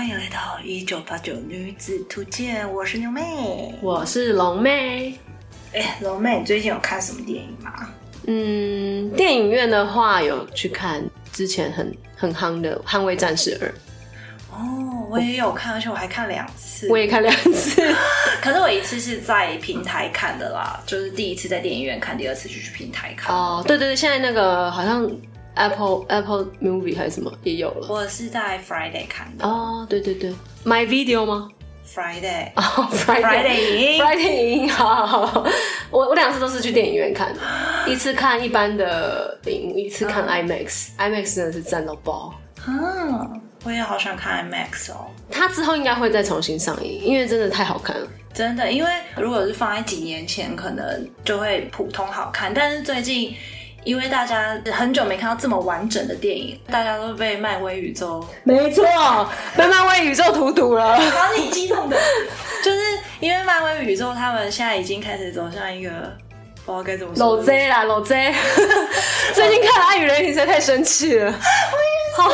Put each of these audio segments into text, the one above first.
欢迎来到一九八九女子图鉴，我是牛妹。我是龙妹。哎，龙妹，你最近有看什么电影吗？嗯，电影院的话有去看之前很很夯的《捍卫战士二》，哦，我也有看，而且我还看两次。我也看两次。可是我一次是在平台看的啦，就是第一次在电影院看，第二次就去平台看。哦，对对对，现在那个好像 Apple Apple Movie 还是什么也有了。我是在 Friday 看的。哦，对对对，My Video 吗？Friday，哦，Friday 影 Friday 影，好好好。我我两次都是去电影院看，一次看一般的荧幕，一次看 IMAX，IMAX 真的是赞到爆。嗯，我也好想看 IMAX 哦。它之后应该会再重新上映，因为真的太好看了。真的，因为如果是放在几年前，可能就会普通好看。但是最近，因为大家很久没看到这么完整的电影，大家都被漫威宇宙没错，被漫威宇宙荼毒了。把你激动的，就是因为漫威宇宙他们现在已经开始走向一个不知道该怎么说老 Z 啦，老 Z。最近看《爱与雷霆》实在太生气了。好，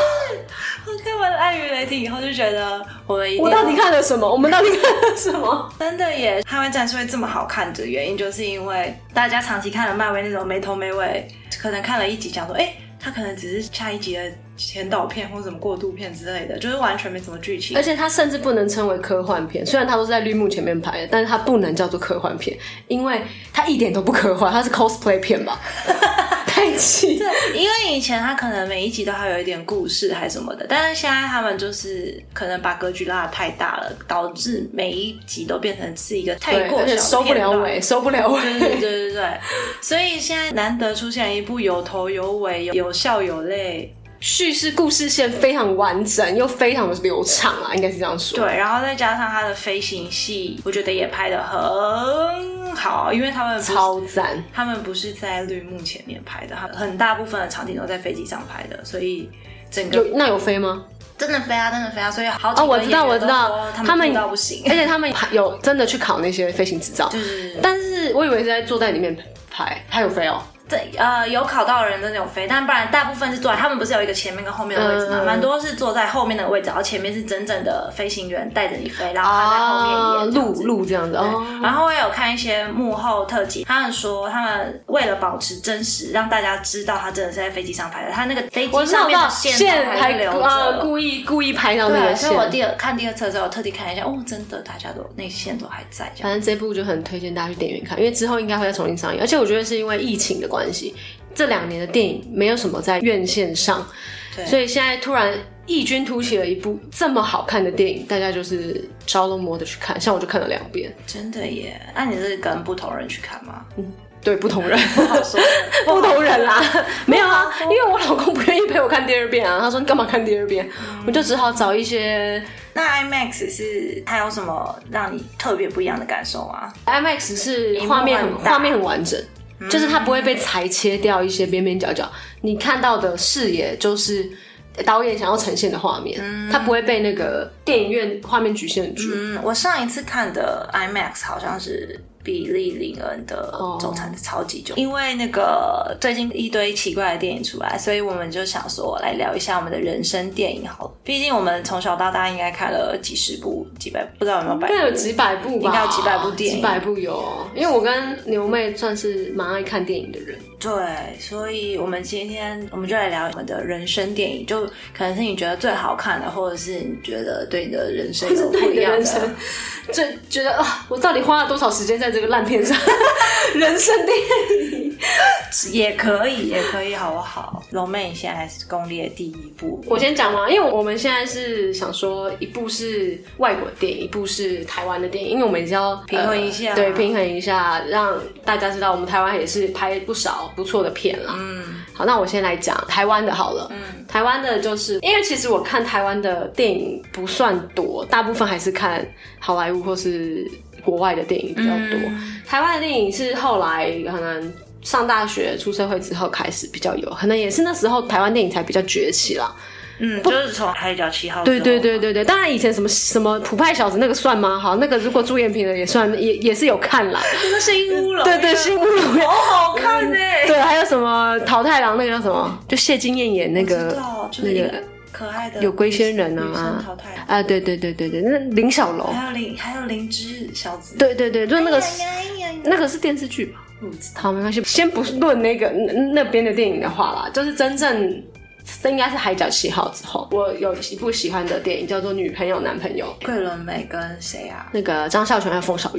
了《爱与雷霆》以后，就觉得我们我到底看了什么？我们到底看了什么？真的耶！捍卫战士会这么好看的原因，就是因为大家长期看了漫威那种没头没尾，可能看了一集讲说，哎、他可能只是下一集的前导片或什么过渡片之类的，就是完全没什么剧情而。且它甚至不能称为科幻片，虽然它都是在绿幕前面拍的，但是它不能叫做科幻片，因为它一点都不科幻，它是 cosplay 片吧？太气！因为以前他可能每一集都还有一点故事还是什么的，但是现在他们就是可能把格局拉得太大了，导致每一集都变成是一个太，过而且收不了尾，收不了尾。对对对对对，所以现在难得出现一部有头有尾、有有笑有泪，叙事故事线非常完整，又非常的流畅啊，应该是这样说。对，然后再加上他的飞行戏，我觉得也拍的很好，因为他们超赞。他们不是在绿幕前面拍的，很很大部分的场景都在飞机上拍的，所以整个有那有飞吗？真的飞啊，真的飞啊，所以好几哦，我知道，我知道，他他们不行，而且他们有真的去考那些飞行执照，就是但是我以为是在坐在里面拍，他有飞哦。这呃有考到的人真的有飞，但不然大部分是坐在他们不是有一个前面跟后面的位置吗？嗯蛮、多是坐在后面的位置，然后前面是真正的飞行员带着你飞，然后他在后面演录子录这样子哦。然后我也有看一些幕后特辑，他们说他们为了保持真实，让大家知道他真的是在飞机上拍的，他那个飞机上面的线都还还留呃着。故意故意拍到那个对，所以我。第二看第二次之后，我特地看一下，哦，真的，大家都那些线都还在。反正这部就很推荐大家去电影院看，因为之后应该会再重新上映。而且我觉得是因为疫情的关系，这两年的电影没有什么在院线上，所以现在突然异军突起了一部这么好看的电影，大家就是着了魔的去看。像我就看了两遍，真的耶！那、你是跟不同人去看吗？嗯对不同人。不好说，不同人啦，没有啊，因为我老公不愿意陪我看第二遍啊，他说你干嘛看第二遍？我就只好找一些那 IMAX 是它有什么让你特别不一样的感受吗？IMAX 是画面很画面很完整，就是它不会被裁切掉一些边边角角，你看到的视野就是导演想要呈现的画面，它不会被那个电影院画面局限住。嗯，我上一次看的 IMAX 好像是比利林恩的哦《走餐的超级久》因为那个最近一堆奇怪的电影出来，所以我们就想说来聊一下我们的人生电影好了。毕竟我们从小到大应该看了几十部、几百，不知道有没有百应该有几百部吧，应该有几百部电影。几百部有。哦。因为我跟牛妹算是蛮爱看电影的人，对，所以我们今天我们就来聊我们的人生电影，就可能是你觉得最好看的，或者是你觉得对你的人生有不一样的。的人生，最觉得啊，我到底花了多少时间在这个烂片上？人生电影，也可以，也可以，好不好？龙妹现在是攻略第一部，我先讲嘛，因为我们现在是想说，一部是外国的电影，一部是台湾的电影，因为我们也是要平衡一下呃对，平衡一下，让大家知道我们台湾也是拍不少不错的片啦。嗯好，那我先来讲台湾的好了。嗯，台湾的就是因为其实我看台湾的电影不算多，大部分还是看好莱坞或是国外的电影比较多。嗯台湾的电影是后来可能上大学、出社会之后开始比较有，可能也是那时候台湾电影才比较崛起啦。嗯，就是从《海角七号》对对对对对，当然以前什么什么普派小子那个算吗？好，那个如果朱延平的也算，也也是有看啦。那个新乌龙，对对，新乌龙好好看呢、对，还有什么桃太郎那个叫什么？就谢金燕演那知个，就是那个可爱的有龟仙人啊淘汰，啊，对对对对对，那林小楼，还有林还有灵芝小子，对对对，就是那个那个是电视剧吧？我不知道好，没关系，先不论那个那那边的电影的话啦，就是真正。这应该是《海角七号》之后，我有一部喜欢的电影叫做《女朋友男朋友》，桂纶镁跟谁啊？那个张孝全和冯小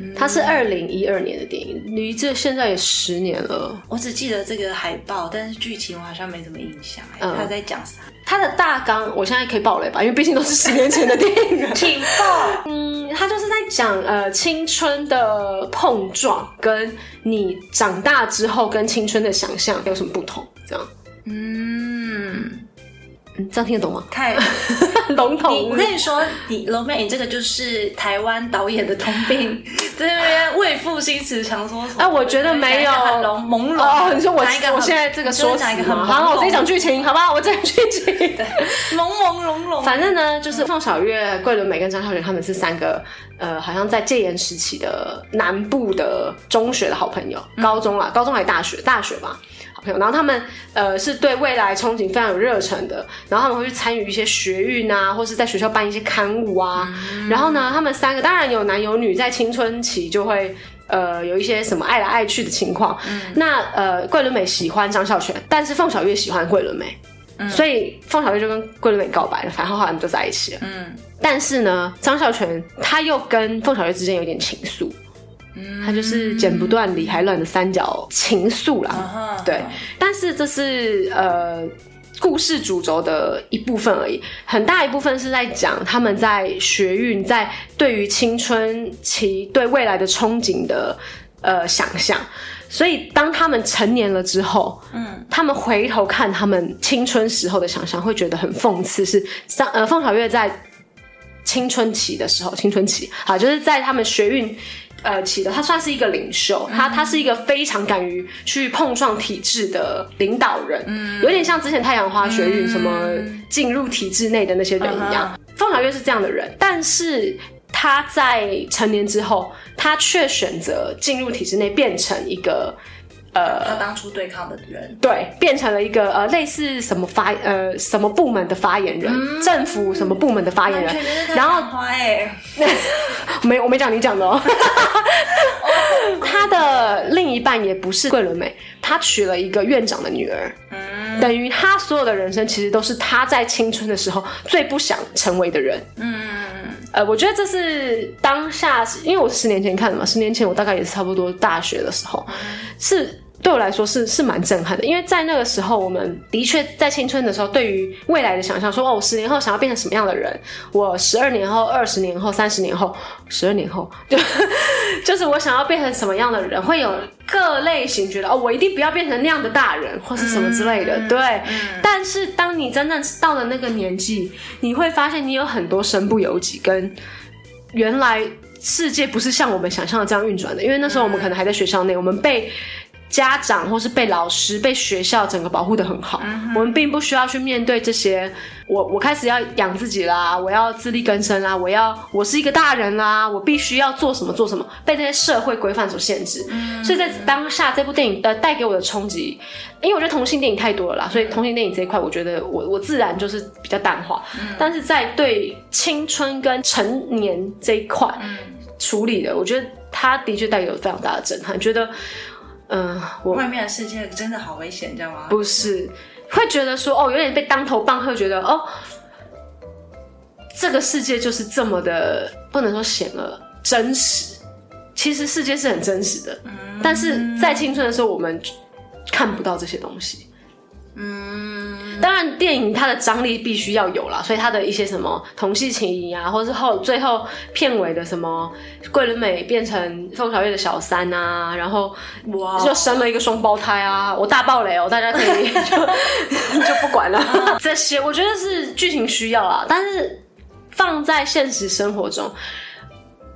岳，它是二零一二年的电影，离这现在也十年了。我只记得这个海报，但是剧情我好像没什么印象。哎、嗯他在讲啥？它的大纲我现在可以爆雷吧，因为毕竟都是十年前的电影了。请报。嗯，他就是在讲呃青春的碰撞，跟你长大之后跟青春的想象有什么不同？这样，嗯，嗯，这样听得懂吗？太 笼统。你我跟你说，你龙妹，你这个就是台湾导演的通病，在那边为赋新词强说什么？啊我觉得没有哪一个很浓朦胧。哦，你说我哪一个我现在这个说辞哪一个很吗？好，我自己讲剧，情，好不好？我讲剧情。朦朦胧胧。反正呢，就是凤小月、桂纶镁跟张孝全他们是三个，呃，好像在戒严时期的南部的中学的好朋友，高中啦，高中还是大学，大学吧，好朋友。然后他们呃是对未来憧憬非常有热忱的，然后他们会去参与一些学运啊，或是在学校办一些刊物啊。然后呢，他们三个当然有男有女，在青春期就会。呃，有一些什么爱来爱去的情况，那呃，桂纶镁喜欢张孝全，但是凤小岳喜欢桂纶镁，所以凤小岳就跟桂纶镁告白了，反正后来他们就在一起了。嗯，但是呢，张孝全他又跟凤小岳之间有点情愫，嗯他就是剪不断理还乱的三角情愫啦。对，但是这是呃故事主轴的一部分而已，很大一部分是在讲他们在学运，在对于青春期对未来的憧憬的呃想象。所以，当他们成年了之后，嗯，他们回头看他们青春时候的想象，会觉得很讽刺。是张呃凤小岳在青春期的时候，青春期好，就是在他们学运呃起的，他算是一个领袖，他他是一个非常敢于去碰撞体制的领导人，嗯，有点像之前太阳花学运什么进入体制内的那些人一样。凤小岳是这样的人，但是。他在成年之后，他却选择进入体制内，变成一个呃他当初对抗的人，对，变成了一个呃类似什么发呃什么部门的发言人，政府什么部门的发言人，然后花哎，没我没讲你讲的哦。他的另一半也不是桂纶镁，他娶了一个院长的女儿，等于他所有的人生其实都是他在青春的时候最不想成为的人。嗯，呃，我觉得这是当下，因为我是十年前看的嘛，十年前我大概也是差不多大学的时候，是对我来说是是蛮震撼的，因为在那个时候，我们的确在青春的时候，对于未来的想象，说哦，我十年后想要变成什么样的人，我十二年后、二十年后、三十年后、十二年后，就 就是我想要变成什么样的人，会有各类型觉得哦，我一定不要变成那样的大人，或是什么之类的，对。但是当你真正到了那个年纪，你会发现你有很多身不由己，跟原来世界不是像我们想象的这样运转的，因为那时候我们可能还在学校内，我们被。家长或是被老师、被学校整个保护的很好，我们并不需要去面对这些。我我开始要养自己啦，我要自力更生啦，我要我是一个大人啦，我必须要做什么做什么，被这些社会规范所限制。所以在当下这部电影呃带给我的冲击，因为我觉得同性电影太多了啦，所以同性电影这一块，我觉得我我自然就是比较淡化。但是在对青春跟成年这一块处理的，我觉得它的确带给我非常大的震撼，觉得。嗯，我外面的世界真的好危险，知道吗？不是，会觉得说哦，有点被当头棒喝，觉得哦，这个世界就是这么的，不能说险恶，真实。其实世界是很真实的，但是在青春的时候，我们看不到这些东西。嗯，当然，电影它的张力必须要有啦，所以它的一些什么同系情谊啊，或是后最后片尾的什么桂纶镁变成凤小岳的小三啊，然后哇就生了一个双胞胎啊，我大爆雷哦，大家可以 就 就不管了。这些我觉得是剧情需要啦，但是放在现实生活中。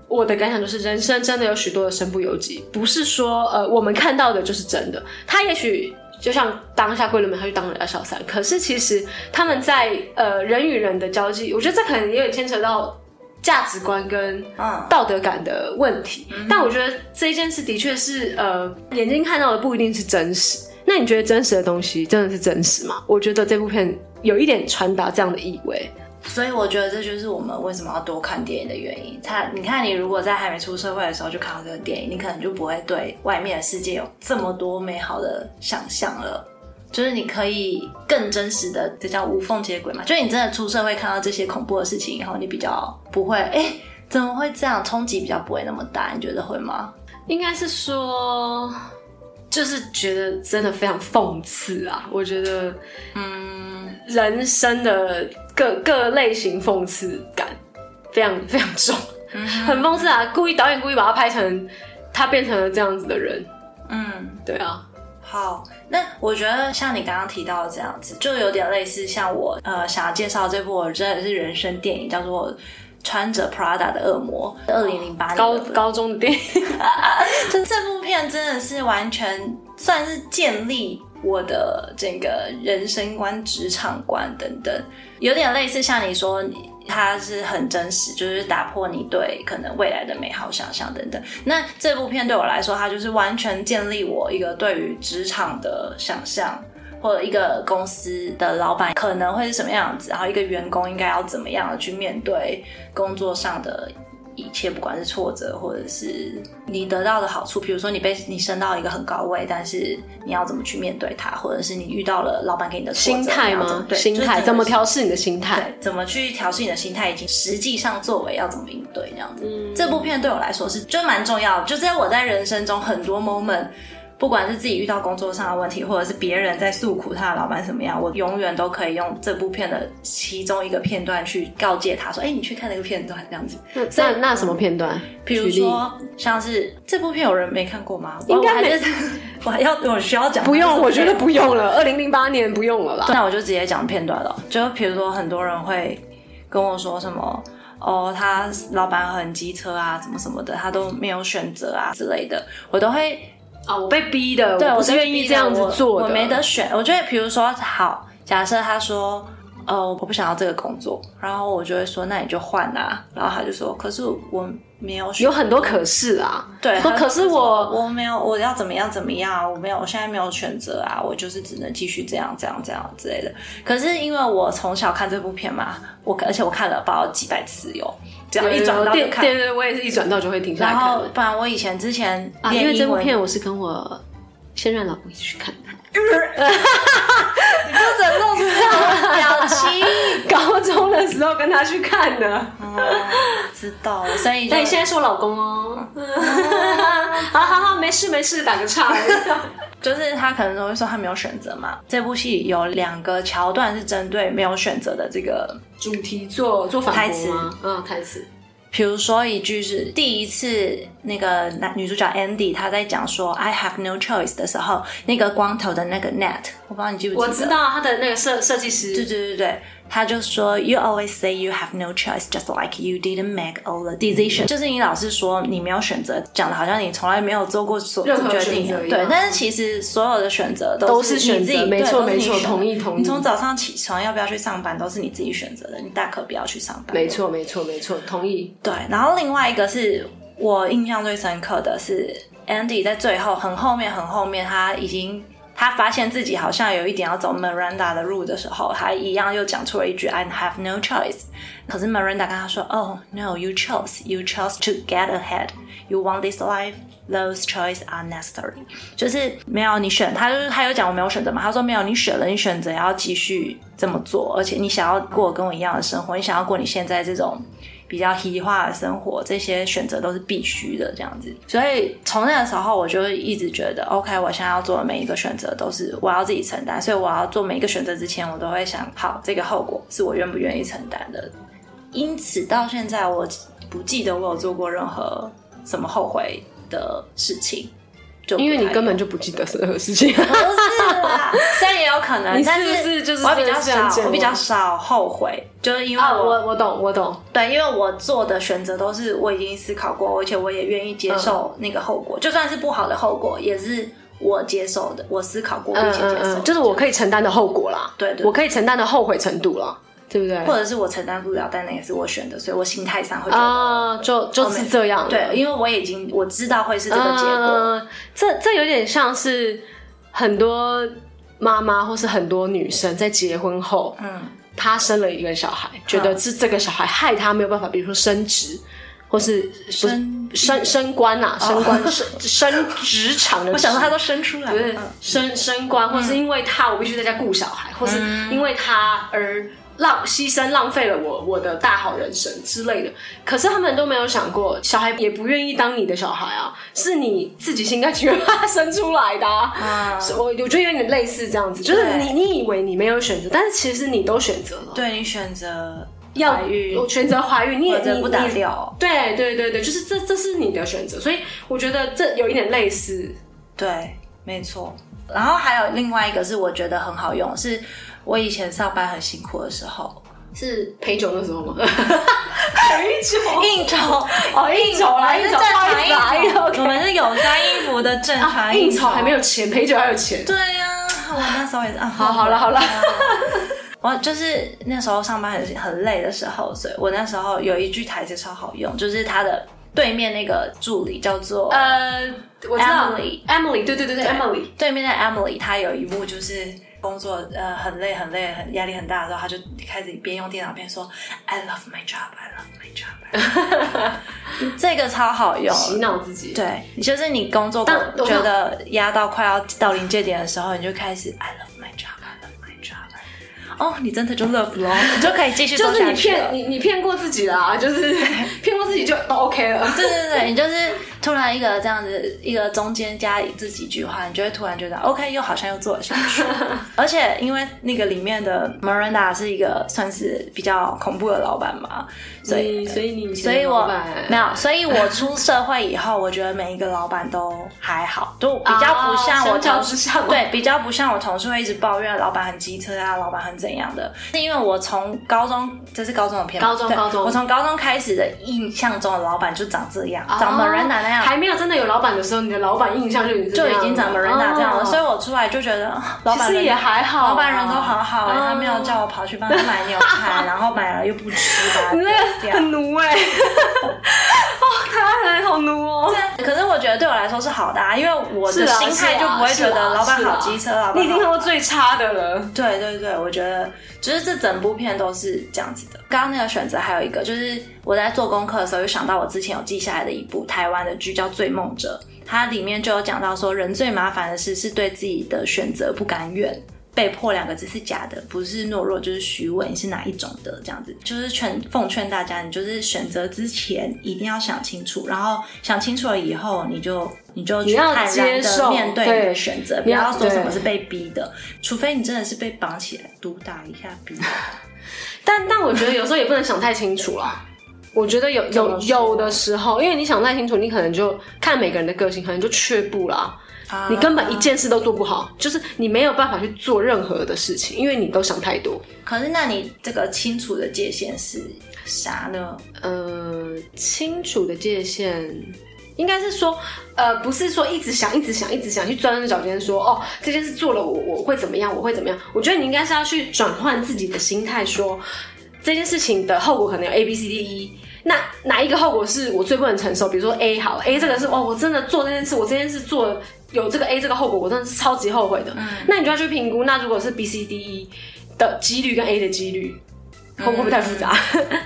我的感想就是，人生真的有许多的身不由己，不是说呃我们看到的就是真的。他也许就像当下桂纶镁，他去当人家小三，可是其实他们在呃人与人的交际，我觉得这可能也有牵扯到价值观跟嗯道德感的问题。但我觉得这一件事的确是呃眼睛看到的不一定是真实。那那你觉得真实的东西真的是真实吗？我觉得这部片有一点传达这样的意味。所以我觉得这就是我们为什么要多看电影的原因。他，你看，你如果在还没出社会的时候就看到这个电影，你可能就不会对外面的世界有这么多美好的想象了。就是你可以更真实的，这叫无缝接轨嘛。就是你真的出社会看到这些恐怖的事情以后，你比较不会，哎，怎么会这样？冲击比较不会那么大，你觉得会吗？应该是说，就是觉得真的非常讽刺啊。我觉得，嗯，人生的各各类型讽刺感非常非常重，很讽刺啊。故意导演故意把他拍成他变成了这样子的人，嗯，对啊。好，那我觉得像你刚刚提到的这样子，就有点类似像我呃想要介绍这部我真的是人生电影，叫做《穿着 Prada 的恶魔》，二零零八年高高中的电影。就这部片真的是完全算是建立我的整个人生观、职场观等等，有点类似像你说。它是很真实，就是打破你对可能未来的美好想象等等。那这部片对我来说，它就是完全建立我一个对于职场的想象，或者一个公司的老板可能会是什么样子，然后一个员工应该要怎么样的去面对工作上的。一切不管是挫折，或者是你得到的好处，比如说你被你升到一个很高位，但是你要怎么去面对它，或者是你遇到了老板给你的心态吗？对心态怎么调试你的心态？怎么去调试你的心态，以及实际上作为要怎么应对这样子。这部片对我来说是就蛮重要，就在我在人生中很多 moment。不管是自己遇到工作上的问题，或者是别人在诉苦他的老板怎么样，我永远都可以用这部片的其中一个片段去告诫他说：“哎，你去看那个片段，这样子。”那那什么片段？比如说，像是这部片有人没看过吗？应该没。我还要我需要讲？不用，我觉得不用了。二零零八年不用了吧。那我就直接讲片段了。就比如说，很多人会跟我说什么：“哦，他老板很机车啊，什么什么的，他都没有选择啊之类的。”我都会。啊，我被逼的，对我是愿意这样子做的，我没得选。我觉得，比如说，好，假设他说，呃，我不想要这个工作，然后我就会说，那你就换啊。然后他就说，可是我没有，有很多可是啊。对，说可是我我没有，我要怎么样怎么样，我没有，我现在没有选择啊，我就是只能继续这样这样这样之类的。可是因为我从小看这部片嘛，我而且我看了不知道几百次哟。一转到就看，对对，我也是一转到就会停下来看。然后，不然我以前之前啊，因为这部片我是跟我现任老公一起去看。你就整露出这种表情。高中的时候跟他去看的，知道。所以，那你现在是我老公哦。好好好，没事没事，打个岔。就是他可能都会说他没有选择嘛。这部戏有两个桥段是针对没有选择的这个主题做做台词嗯，台词。比如说一句是第一次那个男女主角 Andy 他在讲说 I have no choice 的时候，那个光头的那个 Net，我不知道你记不记得？我知道他的那个设设计师。对对对对。他就说，You always say you have no choice, just like you didn't make all the decisions。就是你老是说你没有选择，讲的好像你从来没有做过所任何决定对，但是其实所有的选择都是选择，没错没错，同意同意。你从早上起床要不要去上班，都是你自己选择的，你大可不要去上班。没错没错没错，同意。对，然后另外一个是我印象最深刻的是 Andy 在最后很后面很后面，他已经。他发现自己好像有一点要走 Miranda 的路的时候，他一样又讲出了一句 "I have no choice"。可是 Miranda 跟他说：“Oh no, you chose. You chose to get ahead. You want this life. Those choices are necessary." 就是没有你选，他就是他有讲我没有选择嘛？他说没有你选了，你选择要继续这么做，而且你想要过跟我一样的生活，你想要过你现在这种。比较稀化的生活，这些选择都是必须的，这样子。所以从那个时候，我就一直觉得，OK，我现在要做的每一个选择都是我要自己承担。所以我要做每一个选择之前，我都会想，好，这个后果是我愿不愿意承担的。因此到现在，我不记得我有做过任何什么后悔的事情。就因为你根本就不记得任何事情，不 是啦，虽然也有可能，但是就是我比较少，我比较少后悔，就是因为我我懂我懂，对，因为我做的选择都是我已经思考过，而且我也愿意接受那个后果，就算是不好的后果，也是我接受的，我思考过并且接受，就是我可以承担的后果啦，对，我可以承担的后悔程度啦。对不对？或者是我承担不了，但那也是我选的，所以我心态上会啊，就就是这样。对，因为我已经我知道会是这个结果。这这有点像是很多妈妈或是很多女生在结婚后，嗯，她生了一个小孩，觉得是这个小孩害她没有办法，比如说升职，或是升升升官啊，升官升升职场的，我想说他都生出来了，嗯。升升官，或是因为他我必须在家顾小孩，或是因为他而浪牺牲浪费了我我的大好人生之类的。可是他们都没有想过，小孩也不愿意当你的小孩啊，是你自己心甘情愿 把他生出来的、啊。啊，我我觉得有点类似这样子，就是你你以为你没有选择，但是其实你都选择了，对你选择要怀孕我选择怀孕，你也你不打你掉，对对对对，就是这这是你的选择，所以我觉得这有一点类似。对，没错。然后还有另外一个是我觉得很好用，是我以前上班很辛苦的时候，是陪酒的时候吗？陪酒？应酬？哦，应酬啦，应酬，正常应酬，我们是有穿衣服的正常酬，应酬。还没有钱，陪酒还有钱。对呀、我那时候也是啊。好好了好了，我就是那时候上班很很累的时候，所以我那时候有一句台词超好用，就是他的对面那个助理叫做呃，我知道 Emily Emily，对对对对，Emily，对面的 Emily，她有一幕就是工作呃很累很累很压力很大的时候，他就开始边用电脑边说 I love my job, I love my job。这个超好用，洗脑自己。对，就是你工作觉得压到快要到临界点的时候，你就开始 I love my job, I love my job。哦，你真的就 love 咯，你就可以继续做就是你骗。你你骗过自己啦，就是 骗过自己就都 OK 了。对对对，你就是突然一个这样子，一个中间加这几句话，你就会突然觉得 OK，又好像又做了下去。而且因为那个里面的 Miranda 是一个算是比较恐怖的老板嘛，所以所以你所以我没有有，所以我出社会以后，我觉得每一个老板都还好，都比较不像我同之下吗对，比较不像我同事会一直抱怨老板很机车啊，老板很怎样的。是因为我从高中，这是高中的片高中高中我从高中开始的印象中的老板就长这样，长 Miranda 那样。还没有真的有老板的时候，你的老板印象就已经就已经长 Miranda 这样了，哦所以我出来就觉得啊老板人其实也还好啊老板人都好好他没有叫我跑去帮他买牛排，然后买了又不吃，把它你那个。很奴哎、哦，台湾人好奴哦。可是我觉得对我来说是好的啊，因为我的心态就不会觉得老板好机车，老板你已经看。过最差的了。对对对，我觉得就是这整部片都是这样子的。刚刚那个选择还有一个，就是我在做功课的时候，就想到我之前有记下来的一部台湾的剧叫《醉梦者》，它里面就有讲到说，人最麻烦的事是对自己的选择不甘愿。被迫两个字是假的，不是懦弱就是虚伪，你是哪一种的？这样子就是劝奉劝大家，你就是选择之前一定要想清楚，然后想清楚了以后，你就你就去坦然的面对你的对选择，不要要说什么是被逼的，除非你真的是被绑起来毒打一下逼。但但我觉得有时候也不能想太清楚啦。我觉得有有有的时候，因为你想太清楚，你可能就看每个人的个性，可能就却步啦。啊你根本一件事都做不好，就是你没有办法去做任何的事情，因为你都想太多。可是，那你这个清楚的界限是啥呢？呃，清楚的界限应该是说，呃，不是说一直想、一直想、一直想去钻牛角尖，说哦，这件事做了我我会怎么样，我会怎么样？我觉得你应该是要去转换自己的心态，说这件事情的后果可能有 A、B、C、D、E。那哪一个后果是我最不能承受？比如说 A 好了，A 这个是哦，我真的做这件事，我这件事做有这个 A 这个后果，我真的是超级后悔的。那你就要去评估，那如果是 B、C、D、E 的几率跟 A 的几率，会不会太复杂？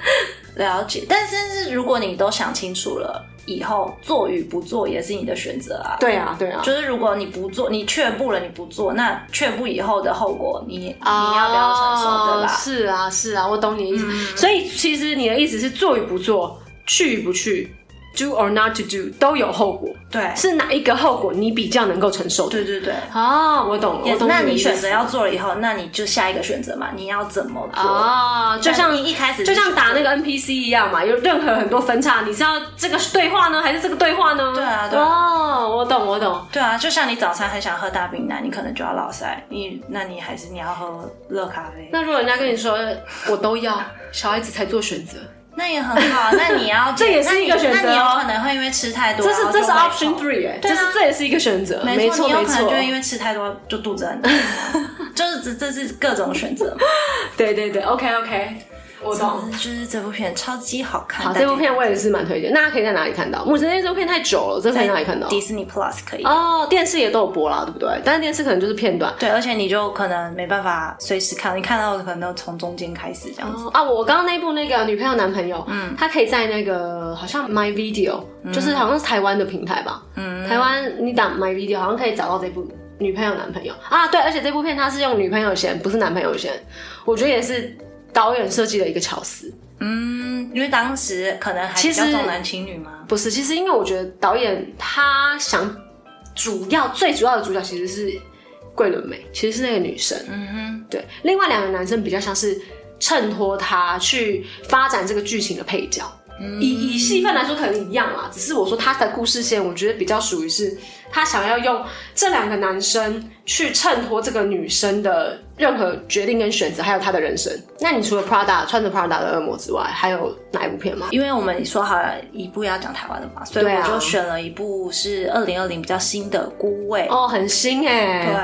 了解，但是是如果你都想清楚了，以后做与不做也是你的选择啊。对啊，对啊，就是如果你不做，你却步了，你不做，那却步以后的后果你，你要不要承受，对吧？哦是啊，是啊，我懂你的意思。所以其实你的意思是做与不做，去与不去，do or not to do 都有后果，对，是哪一个后果你比较能够承受的？对对对。啊，我懂了，我懂那你选择要做了以后，那你就下一个选择嘛，你要怎么做？啊，就像你一开始就像打那个 NPC 一样嘛，有任何很多分叉，你是要这个对话呢，还是这个对话呢？对啊对啊哦，我懂，我懂。对啊，就像你早餐很想喝大冰奶，你可能就要老塞，你那你还是你要喝热咖啡，那如果人家跟你说我都要，小孩子才做选择，那也很好。那你要 这也是一个选择哦那你那你有可能会因为吃太多，这是这是 option three 哎，这是这也是一个选择，没错没你有可能就会因为吃太多就肚子很疼，就是这这是各种选择。对对对，OK OK，我懂。就是这部片超级好看。好，这部片我也是蛮推荐。大家可以在哪里看到？母神节这部片太久了，这可以哪里看到？迪士尼 Plus 可以。哦，电视也都有播啦，对不对？但是电视可能就是片段。对，而且你就可能没办法随时看，你看到可能从中间开始这样子。啊，我刚刚那部那个女朋友男朋友，嗯，他可以在那个好像 My Video，就是好像是台湾的平台吧。嗯。台湾你打 My Video 好像可以找到这部。女朋友、男朋友啊，对，而且这部片它是用女朋友先，不是男朋友先，我觉得也是导演设计的一个巧思。嗯，因为当时可能还比较重男轻女吗？不是，其实因为我觉得导演他想主要最主要的主角其实是桂纶镁，其实是那个女生。嗯哼，对，另外两个男生比较像是衬托他去发展这个剧情的配角。以以戏份来说，可能一样啦。只是我说他的故事线，我觉得比较属于是，他想要用这两个男生去衬托这个女生的任何决定跟选择，还有她的人生。那你除了 Prada 穿着 Prada 的恶魔之外，还有哪一部片吗？因为我们说好了一部要讲台湾的嘛，所以我就选了一部是二零二零比较新的《孤味》。哦，很新哎。对，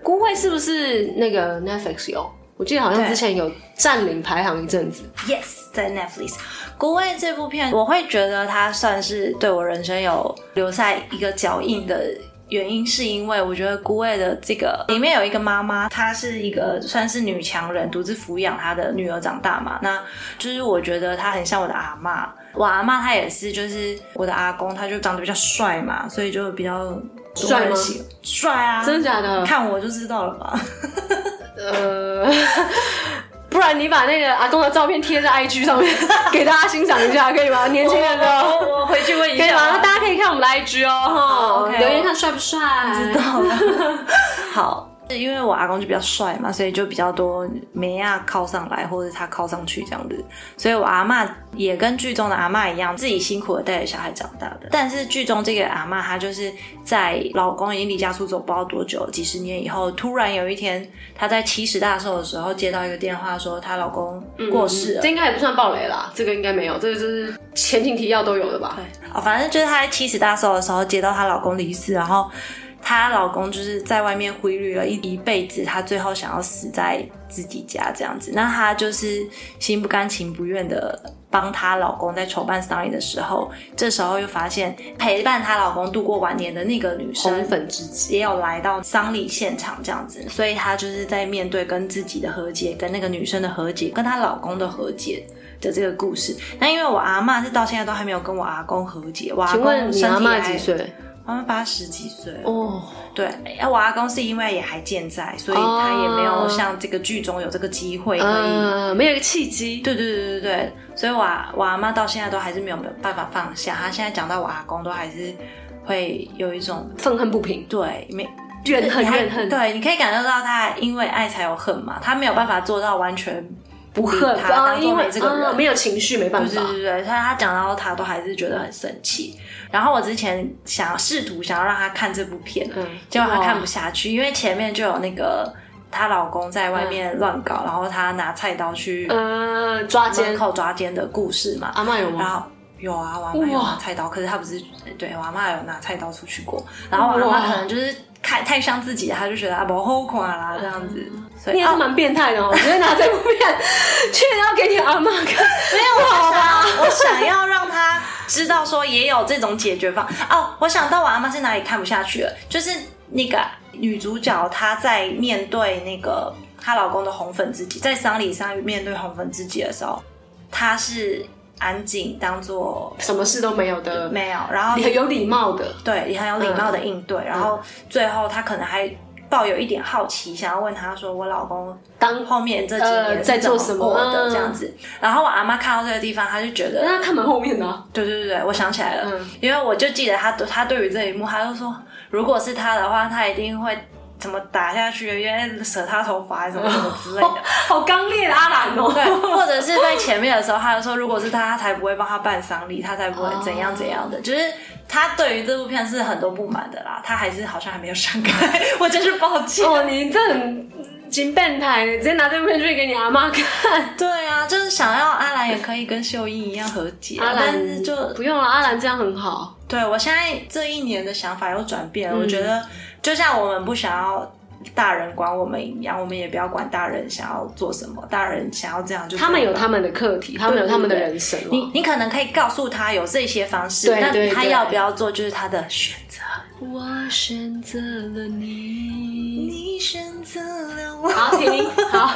《孤味》是不是那个 Netflix 有？我记得好像之前有占领排行一阵子。Yes，在 Netflix。孤味这部片，我会觉得它算是对我人生有留下一个脚印的原因，是因为我觉得孤味的这个里面有一个妈妈，她是一个算是女强人，独自抚养她的女儿长大嘛。那就是我觉得她很像我的阿妈，我阿妈她也是，就是我的阿公，他就长得比较帅嘛，所以就比较帅吗？帅啊！真的假的？看我就知道了吧。呃，不然你把那个阿公的照片贴在 IG 上面，给大家欣赏一下，可以吗？年轻人的，我回去问一下，可以吗？大家可以看我们的 IG 哦，哈，留言看帅不帅？知道了，好。因为我阿公就比较帅嘛，所以就比较多梅亚靠上来，或者他靠上去这样子。所以我阿妈也跟剧中的阿妈一样，自己辛苦的带着小孩长大的。但是剧中这个阿妈，她就是在老公已经离家出走不知道多久，几十年以后，突然有一天，她在七十大寿的时候接到一个电话，说她老公过世了。这应该也不算暴雷啦，这个应该没有，这个就是前情提要都有的吧？对，哦，反正就是她在七十大寿的时候接到她老公离世，然后。她老公就是在外面挥绿了一一辈子，她最后想要死在自己家这样子。那她就是心不甘情不愿的帮她老公在筹办丧礼的时候，这时候又发现陪伴她老公度过晚年的那个女生红粉知己也有来到丧礼现场这样子。所以她就是在面对跟自己的和解、跟那个女生的和解、跟她老公的和解的这个故事。那因为我阿妈是到现在都还没有跟我阿公和解，我阿公你阿妈几岁？他们八十几岁哦，对，哎，我阿公是因为也还健在，所以他也没有像这个剧中有这个机会可以，没有一个契机。对对对对对，所以我我阿妈到现在都还是没有办法放下。他现在讲到我阿公，都还是会有一种愤恨不平，对，没怨恨怨恨。对，你可以感受到他因为爱才有恨嘛，他没有办法做到完全。不恨他，因为没这个人，没有情绪，没办法。对对对，他他讲到他都还是觉得很生气。然后我之前想试图想要让他看这部片，结果他看不下去，因为前面就有那个她老公在外面乱搞，然后她拿菜刀去呃抓奸、扣抓奸的故事嘛。阿妈有吗？然后有啊，我阿妈有拿菜刀，可是他不是对我阿妈有拿菜刀出去过。然后我阿妈可能就是太太像自己，他就觉得啊不好看啦这样子。你也是蛮变态的哦！直接拿这部片 去要给你阿妈看，没有好吧？我想要让他知道说也有这种解决方哦。我想到我阿妈在哪里看不下去了，就是那个女主角她在面对那个她老公的红粉知己，在丧礼上面对红粉知己的时候，她是安静，当做什么事都没有的，没有，然后很有礼貌的，对，也很有礼貌的应对，然后最后他可能还。抱有一点好奇，想要问他说：“我老公当后面这几年在做什么的这样子？”然后我阿妈看到这个地方，她就觉得那看门后面呢？对对对对，我想起来了，因为我就记得他他对于这一幕，他就说：“如果是他的话，他一定会怎么打下去？因为扯他头发，什么 什么之类的。”好刚烈的阿兰哦。对，或者是在前面的时候，他就说：“如果是他，他才不会帮他办丧礼，他才不会怎样怎样的。”就是。他对于这部片是很多不满的啦，他还是好像还没有想开，我真是抱歉。哦，你这很金变态，直接拿这部片去给你阿妈看。对啊，就是想要阿兰也可以跟秀英一样和解，阿兰就不用了。阿兰这样很好。对我现在这一年的想法有转变，我觉得就像我们不想要大人管我们一样，我们也不要管大人想要做什么，大人想要这样就他们有他们。的课题，他们有他们的人生。你你可能可以告诉他有这些方式，对对对但他要不要做就是他的选择。我选择了你。你选择了我。好，停。好，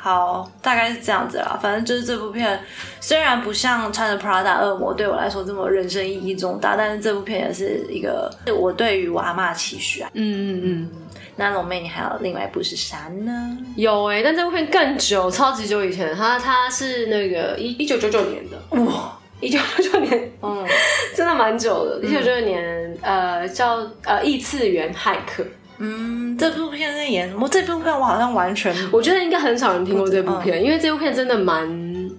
好，大概是这样子啦。反正就是这部片，虽然不像穿着 Prada 恶魔对我来说这么人生意义重大，但是这部片也是一个我对于我阿妈的期许啊。嗯嗯嗯，那龙妹，你还有另外一部是啥呢？有哎、但这部片更久，超级久以前，它它是那个一一九九九年的，哇，一九九九年，嗯，真的蛮久的。一九九九年，呃，叫呃异次元骇客，嗯，这部片在演什么？这部片我好像完全我觉得应该很少人听过这部片，嗯因为这部片真的蛮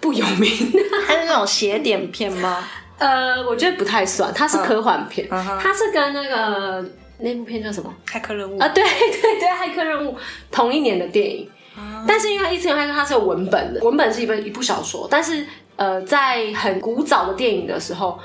不有名的。它是那种邪点片吗？呃，我觉得不太算，它是科幻片，它是跟那个那部片叫什么？骇客任务啊，对对对，骇客任务同一年的电影，但是因为《异次元骇客》它是有文本的，文本是一本一部小说，但是呃，在很古早的电影的时候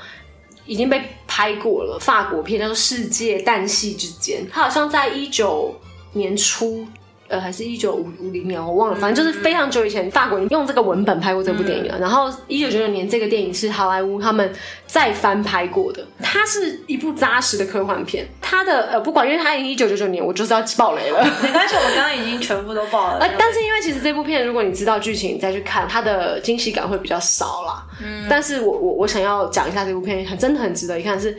已经被拍过了，法国片叫做《世界旦夕之间》，它好像在一九年初。呃，还是一九五五零年，我忘了，反正就是非常久以前，法国人用这个文本拍过这部电影了。然后一九九九年，这个电影是好莱坞他们再翻拍过的，它是一部扎实的科幻片。它的呃，不管，因为它已经一九九九年，我就是要爆雷了。没关系，我们刚刚已经全部都爆了。呃，但是因为其实这部片，如果你知道剧情，你再去看，它的惊喜感会比较少啦。嗯，但是我我我想要讲一下这部片，很真的很值得一看是。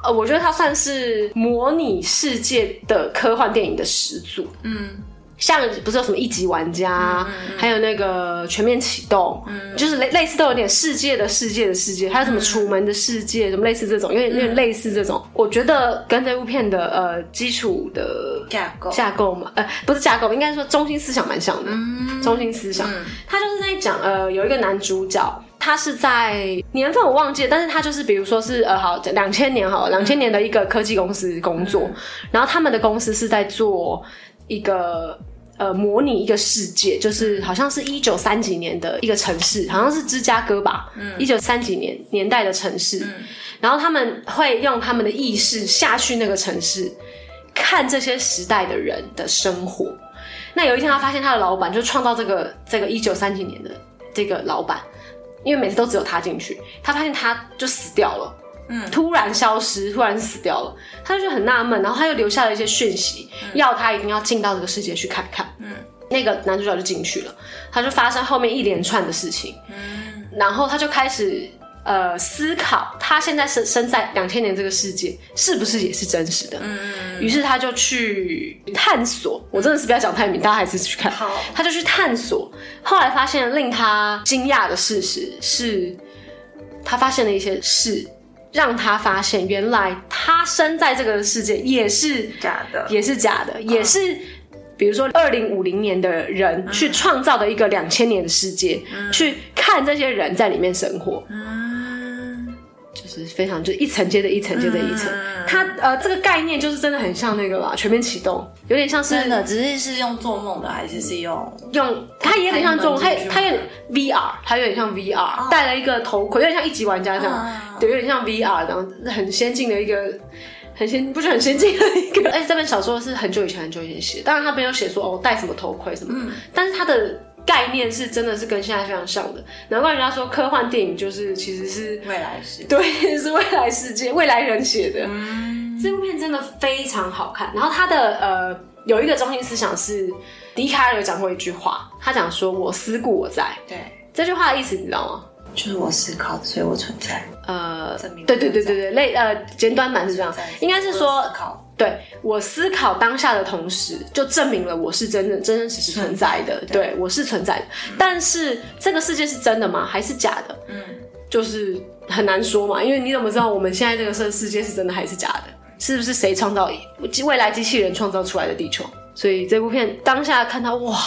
呃，我觉得它算是模拟世界的科幻电影的始祖。嗯，像不是有什么一级玩家，还有那个全面启动，就是类类似都有点世界的世界的世界，还有什么楚门的世界，什么类似这种，有点有点类似这种。我觉得跟这部片的呃基础的架构。架构嘛，呃，不是架构，应该说中心思想蛮像的。中心思想，他就是在讲呃，有一个男主角，他是在年份我忘记了，但是他就是比如说是呃，好两千年好了，两千年的一个科技公司工作，然后他们的公司是在做一个。呃，模拟一个世界，就是好像是一九三几年的一个城市，好像是芝加哥吧，一九三几年年代的城市，然后他们会用他们的意识下去那个城市，看这些时代的人的生活。那有一天，他发现他的老板就创造这个这个一九三几年的这个老板，因为每次都只有他进去，他发现他就死掉了，嗯，突然消失，突然死掉了，他就很纳闷，然后他又留下了一些讯息，要他一定要进到这个世界去看看，嗯，那个男主角就进去了，他就发生后面一连串的事情，嗯，然后他就开始。呃，思考他现在身身在两千年这个世界是不是也是真实的？嗯，于是他就去探索。我真的是不要讲太明，大家还是去看。好他就去探索，后来发现令他惊讶的事实是，他发现了一些事，让他发现原来他生在这个世界也是假的，也是假的，也是。比如说，二零五零年的人去创造的一个两千年的世界，去看这些人在里面生活，嗯，就是非常就一层接着一层接着一层。嗯它呃这个概念就是真的很像那个吧，全面启动，有点像是真的，只是是用做梦的，还是是用用它也有点像做梦，它它有点 VR，它有点像 VR，戴了一个头盔，有点像一级玩家这样啊，对，有点像 VR 这样，很先进的一个。很先，不是很先进的一个，而且这本小说是很久以前很久以前写，当然他没有写说哦戴什么头盔什么，嗯但是他的概念是真的是跟现在非常像的，难怪人家说科幻电影就是其实是未来式？对，是未来世界未来人写的。嗯，这部片真的非常好看，然后它的呃有一个中心思想是笛卡尔有讲过一句话，他讲说我思故我在，对，这句话的意思你知道吗？就是我思考，所以我存在。呃对对对对对，类呃简短版是这样应该是说思考对我思考当下的同时，就证明了我是真正真真实实存在的，对我是存在的。但是这个世界是真的吗？还是假的？嗯，就是很难说嘛，因为你怎么知道我们现在这个世世界是真的还是假的？是不是谁创造未来机器人创造出来的地球？所以这部片当下看到哇，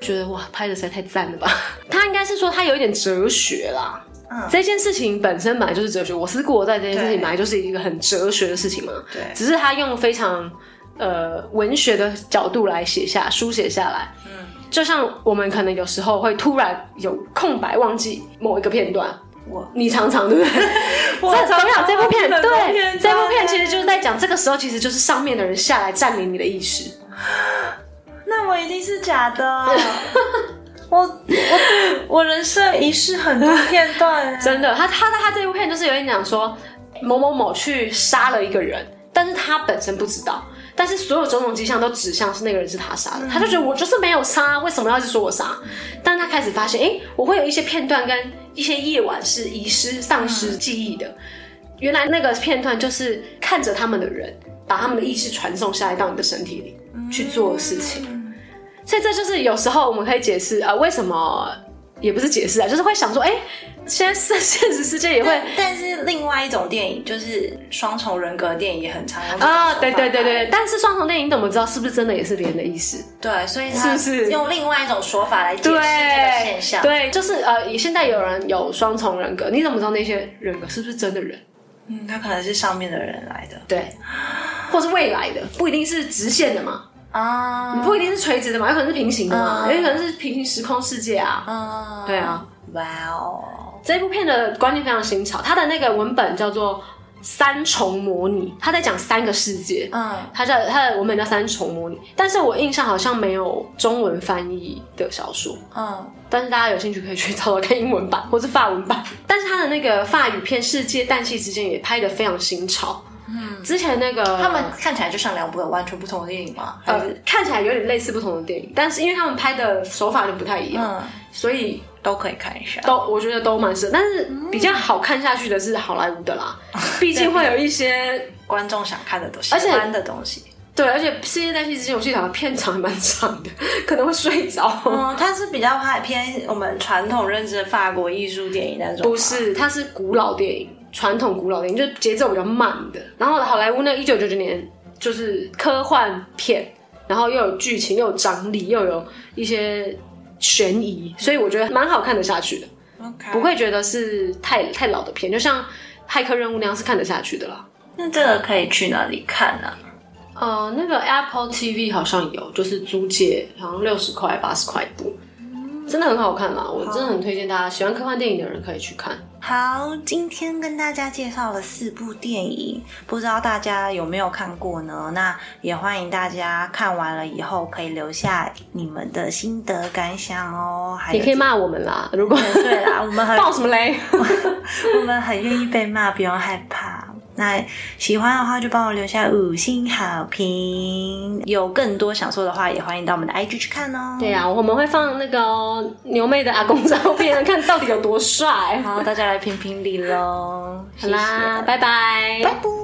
觉得哇拍的实在太赞了吧！他应该是说他有一点哲学啦。嗯这件事情本身本来就是哲学，我思故我在这件事情本来就是一个很哲学的事情嘛。对只是他用非常呃文学的角度来写下、书写下来。嗯，就像我们可能有时候会突然有空白，忘记某一个片段。我你常常对不对？我这怎么样？这部片对，这部片其实就是在讲这个时候，其实就是上面的人下来占领你的意识。那我一定是假的。我我我人生遗失很多片段，真的，他他他这部片就是有点讲说某某某去杀了一个人，但是他本身不知道，但是所有种种迹象都指向是那个人是他杀的，他就觉得我就是没有杀，为什么要一直说我杀？但他开始发现，哎，我会有一些片段跟一些夜晚是遗失、丧失记忆的。原来那个片段就是看着他们的人，把他们的意识传送下来到你的身体里去做事情。所以这就是有时候我们可以解释，啊，为什么也不是解释啊，就是会想说，哎，现在现现实世界也会但是另外一种电影就是双重人格电影也很常用啊，对对对对对，但是双重电影你怎么知道是不是真的也是别人的意思？对，所以他是不是用另外一种说法来解释这个现象。对，就是呃，现在有人有双重人格，你怎么知道那些人格是不是真的人？嗯，他可能是上面的人来的对，或是未来的，不一定是直线的嘛，啊不一定是垂直的嘛，有可能是平行的嘛，嗯有可能是平行时空世界啊。啊对啊，哇哦，这部片的观念非常新潮，它的那个文本叫做《三重模拟》，它在讲三个世界。嗯它叫它的文本叫《三重模拟》，但是我印象好像没有中文翻译的小说，嗯但是大家有兴趣可以去找找看英文版或是法文版。但是它的那个法语片《世界旦夕之间》也拍的非常新潮。嗯，之前那个他们看起来就像两部完全不同的电影嘛？呃看起来有点类似不同的电影，但是因为他们拍的手法就不太一样，嗯所以都可以看一下？都我觉得都蛮适合。但是比较好看下去的是好莱坞的啦，毕竟会有一些观众想看的东西，而且喜欢的东西。对，而且《世界代戏之前》我记得好像片长还蛮长的，可能会睡着。嗯，它是比较拍偏我们传统认知的法国艺术电影那种，不是，它是古老电影，传统古老电影，就是节奏比较慢的。然后好莱坞那一九九九年就是科幻片，然后又有剧情，又有张力，又有一些悬疑，所以我觉得蛮好看得下去的不会觉得是太太老的片，就像《骇客任务》那样是看得下去的啦。那这个可以去哪里看呢、呃，那个 Apple TV 好像有，就是租借，好像六十块、八十块一部，真的很好看啦！我真的很推荐大家，喜欢科幻电影的人可以去看。好，今天跟大家介绍了四部电影，不知道大家有没有看过呢？那也欢迎大家看完了以后可以留下你们的心得感想哦。还可以骂我们啦，如果对啦，我们很爆什么雷？我们很愿意被骂，不用害怕。那喜欢的话就帮我留下五星好评。有更多想说的话，也欢迎到我们的 IG 去看哦。对啊，我们会放那个哦牛妹的阿公照片，看到底有多帅。好，大家来评评理喽。好啦，拜拜。拜拜。